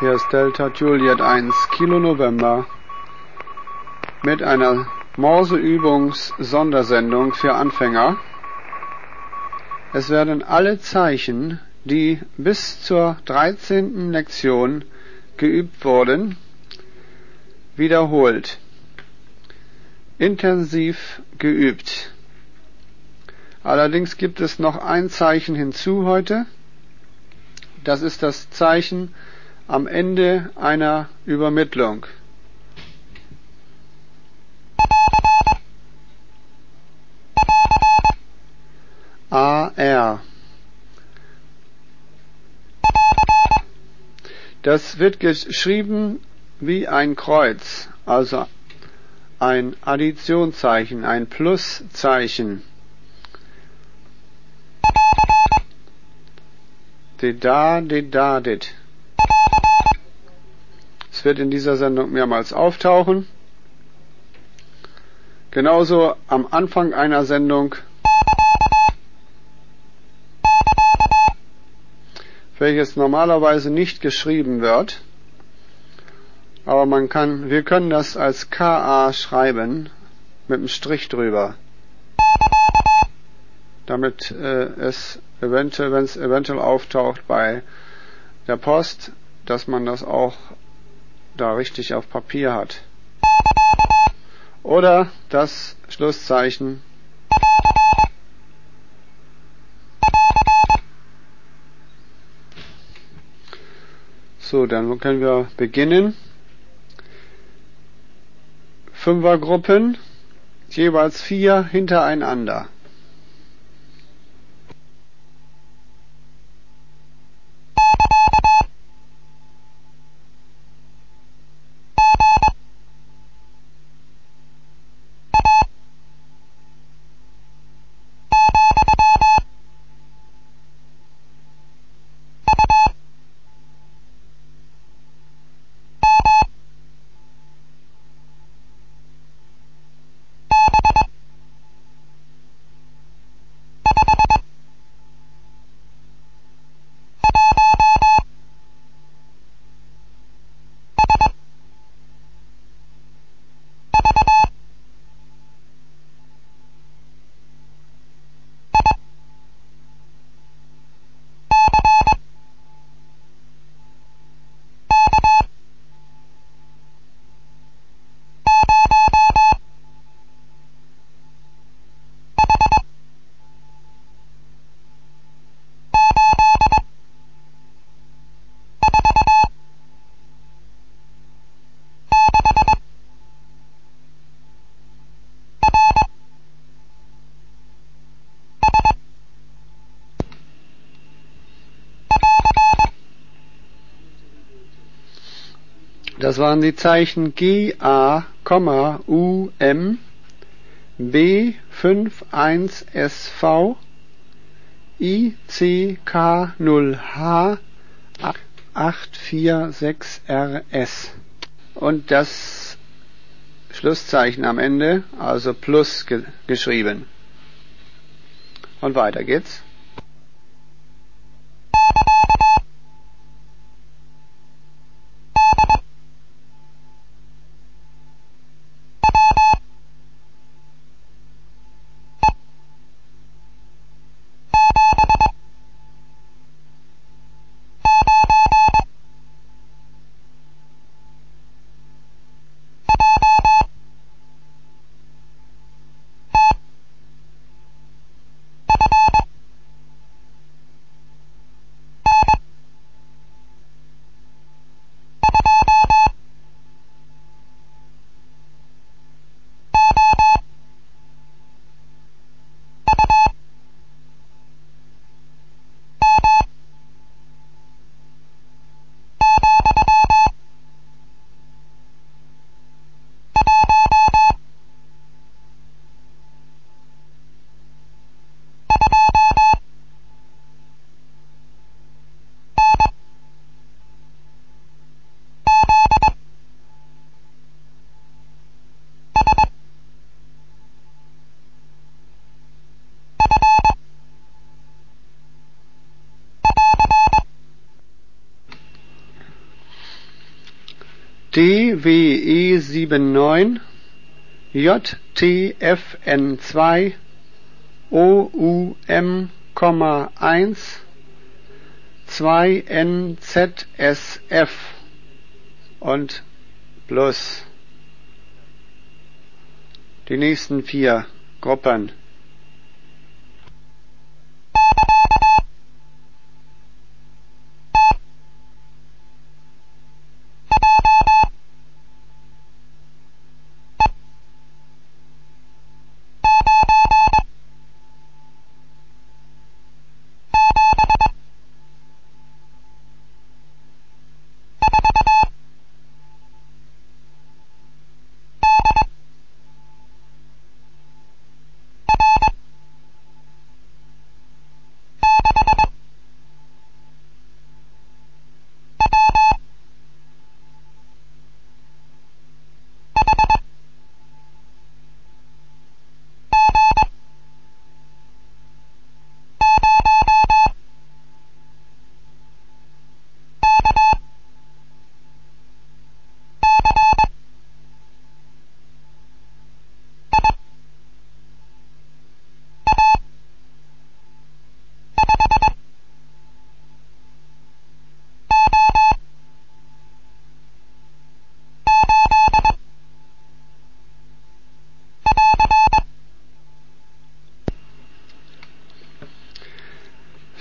Hier ist Delta Juliet 1 Kilo November mit einer Morseübungs-Sondersendung für Anfänger. Es werden alle Zeichen, die bis zur 13. Lektion geübt wurden, wiederholt, intensiv geübt. Allerdings gibt es noch ein Zeichen hinzu heute. Das ist das Zeichen am Ende einer Übermittlung. AR. Das wird geschrieben wie ein Kreuz, also ein Additionszeichen, ein Pluszeichen. Deda, dedadit. Es wird in dieser Sendung mehrmals auftauchen. Genauso am Anfang einer Sendung, welches normalerweise nicht geschrieben wird. Aber man kann, wir können das als KA schreiben, mit einem Strich drüber. Damit äh, es eventuell, wenn es eventuell auftaucht bei der Post, dass man das auch da richtig auf Papier hat. Oder das Schlusszeichen So, dann können wir beginnen. Fünfergruppen, jeweils vier hintereinander. Das waren die Zeichen G, A, U, M, B, 5, 1, SV, I, C, K, 0, H, 8, 4, 6, R, S. Und das Schlusszeichen am Ende, also Plus ge geschrieben. Und weiter geht's. DWE79 JTFN2 OUM, 1 2NZSF und plus die nächsten vier Gruppen.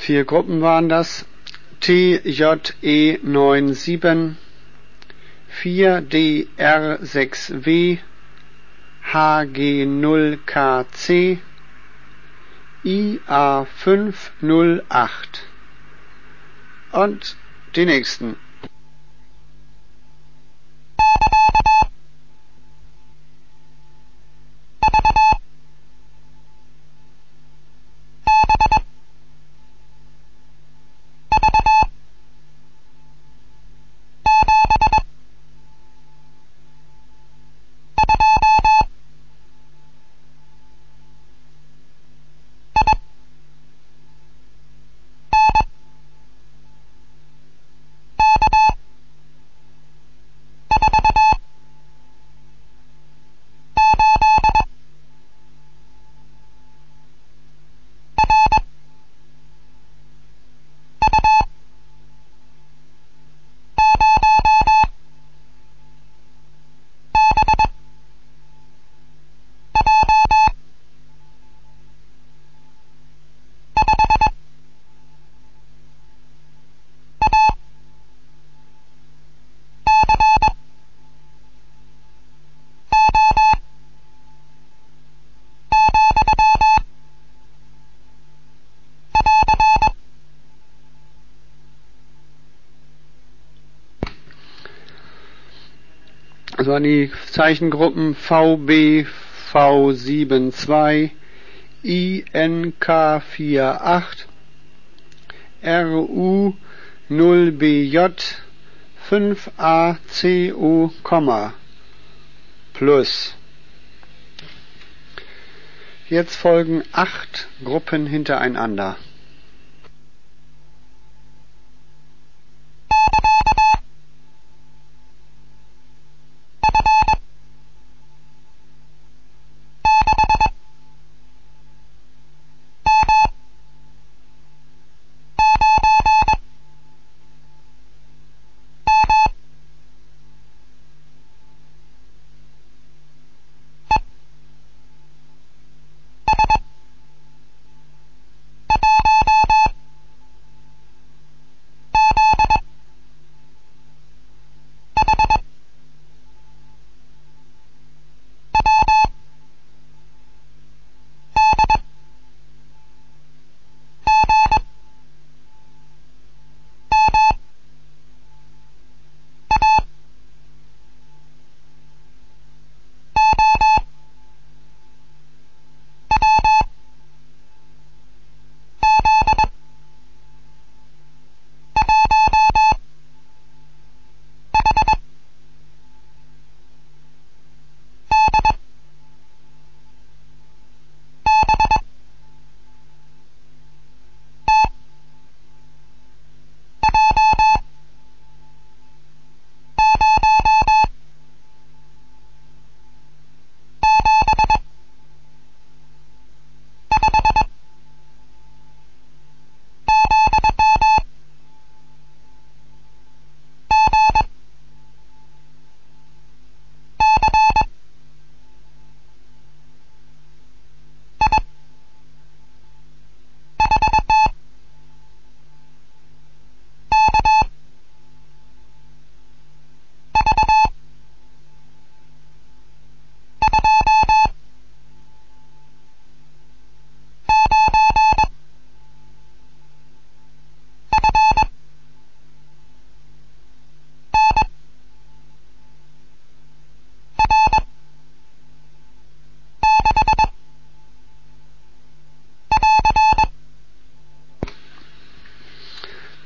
Vier Gruppen waren das. TJE97, 4DR6W, HG0KC, IA508 und die nächsten. Das waren die Zeichengruppen VB V72, INK48, RU 0BJ 5ACU, plus. Jetzt folgen acht Gruppen hintereinander.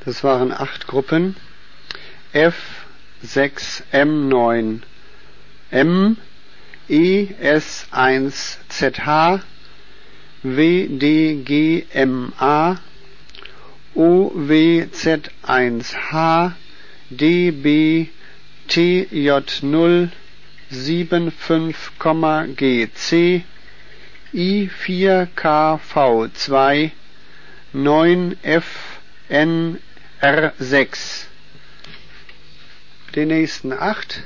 Das waren acht Gruppen. F6M9 M ES1ZH WDGMA OWZ1H DBTJ0 75, GC I4KV2 9FNR6 Den nächsten acht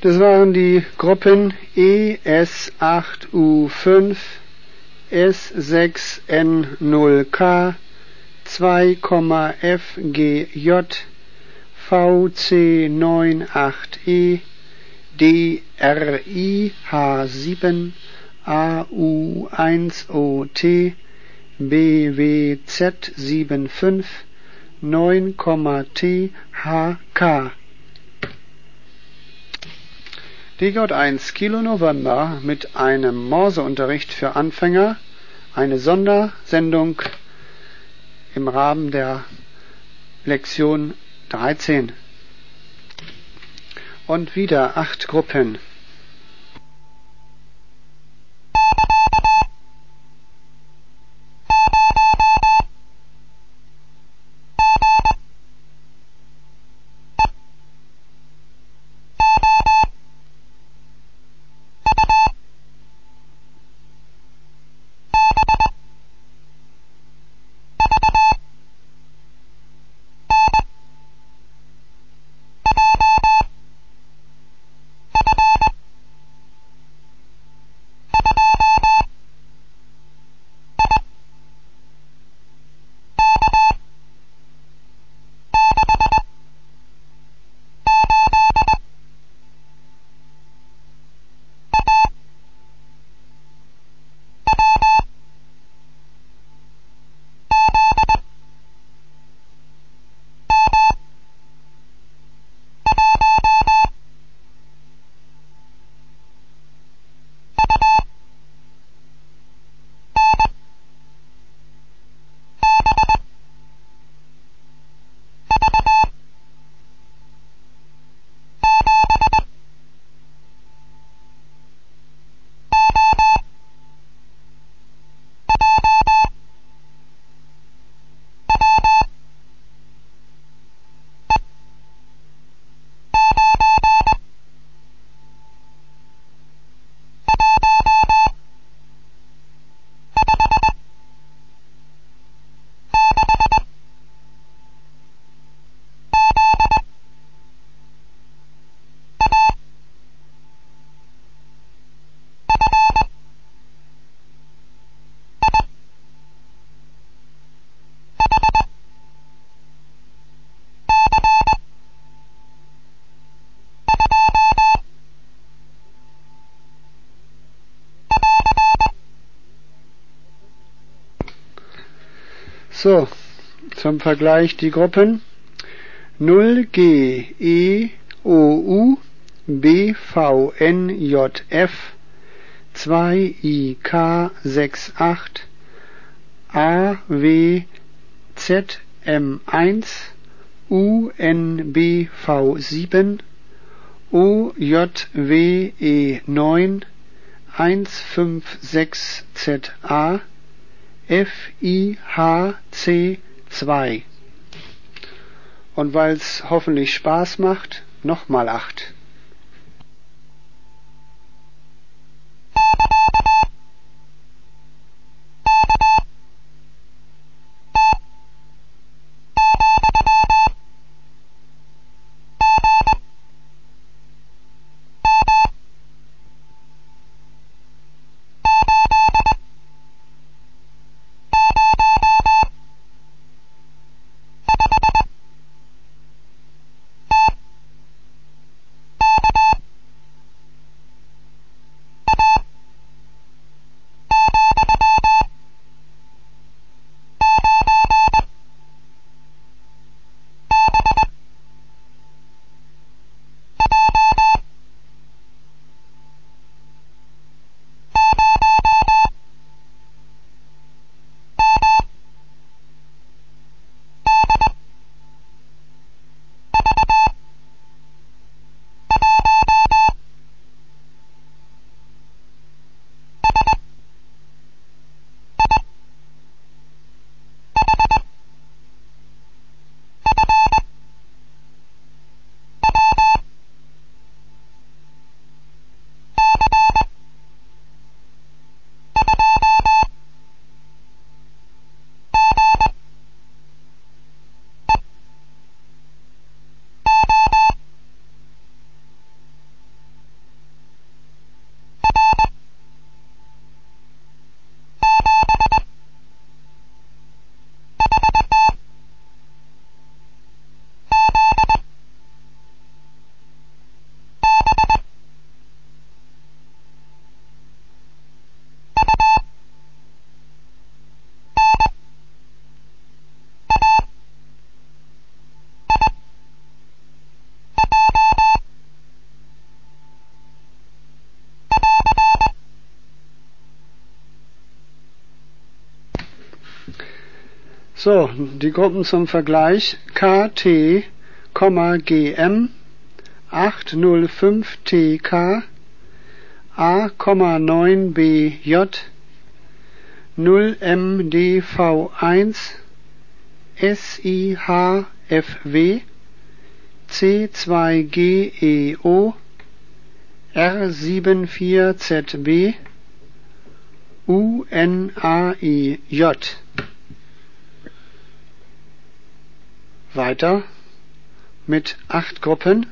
Das waren die Gruppen ES8U5, S6N0K, 2,FGJ, VC98E, DRIH7, AU1OT, BWZ75, 9,THK. DJ1 Kilo November mit einem Morseunterricht für Anfänger, eine Sondersendung im Rahmen der Lektion 13. Und wieder acht Gruppen. So, zum Vergleich die Gruppen. 0G E O U B V N J F 2 I K 68 A W Z M 1 U N B V 7 O J W E 9 156 Z A F I H C 2 und weil's hoffentlich Spaß macht, nochmal acht. So, die Gruppen zum Vergleich. KT, GM 805TK A,9BJ 0MDV1 SIHFW C2GEO R74ZB UNAIJ weiter mit acht Gruppen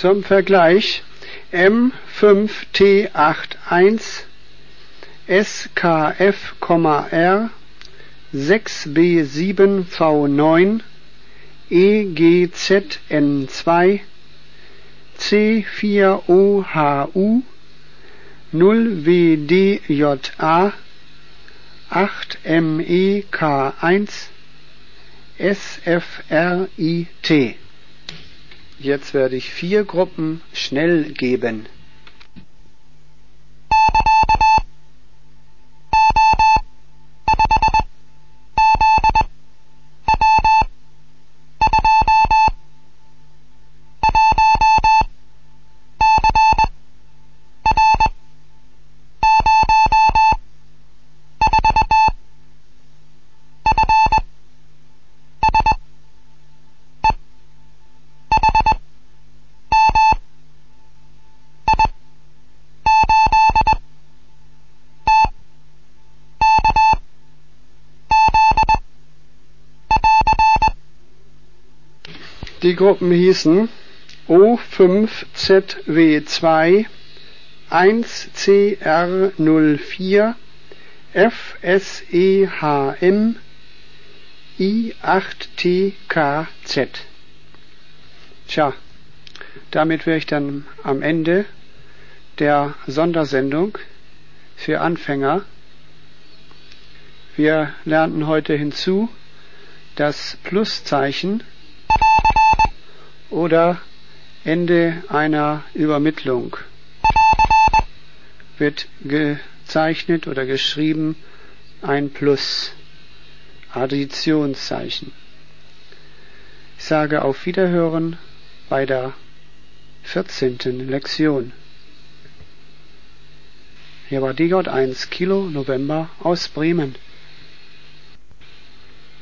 Zum Vergleich M5T81 SKF,R 6B7V9 EGZN2 C4OHU 0WDJA 8MEK1 SFRIT. Jetzt werde ich vier Gruppen schnell geben. Die Gruppen hießen O5ZW2 1CR04 FSEHM I8TKZ. Tja, damit wäre ich dann am Ende der Sondersendung für Anfänger. Wir lernten heute hinzu das Pluszeichen oder Ende einer Übermittlung wird gezeichnet oder geschrieben ein Plus, Additionszeichen. Ich sage auf Wiederhören bei der 14. Lektion. Hier war DJ1 Kilo November aus Bremen.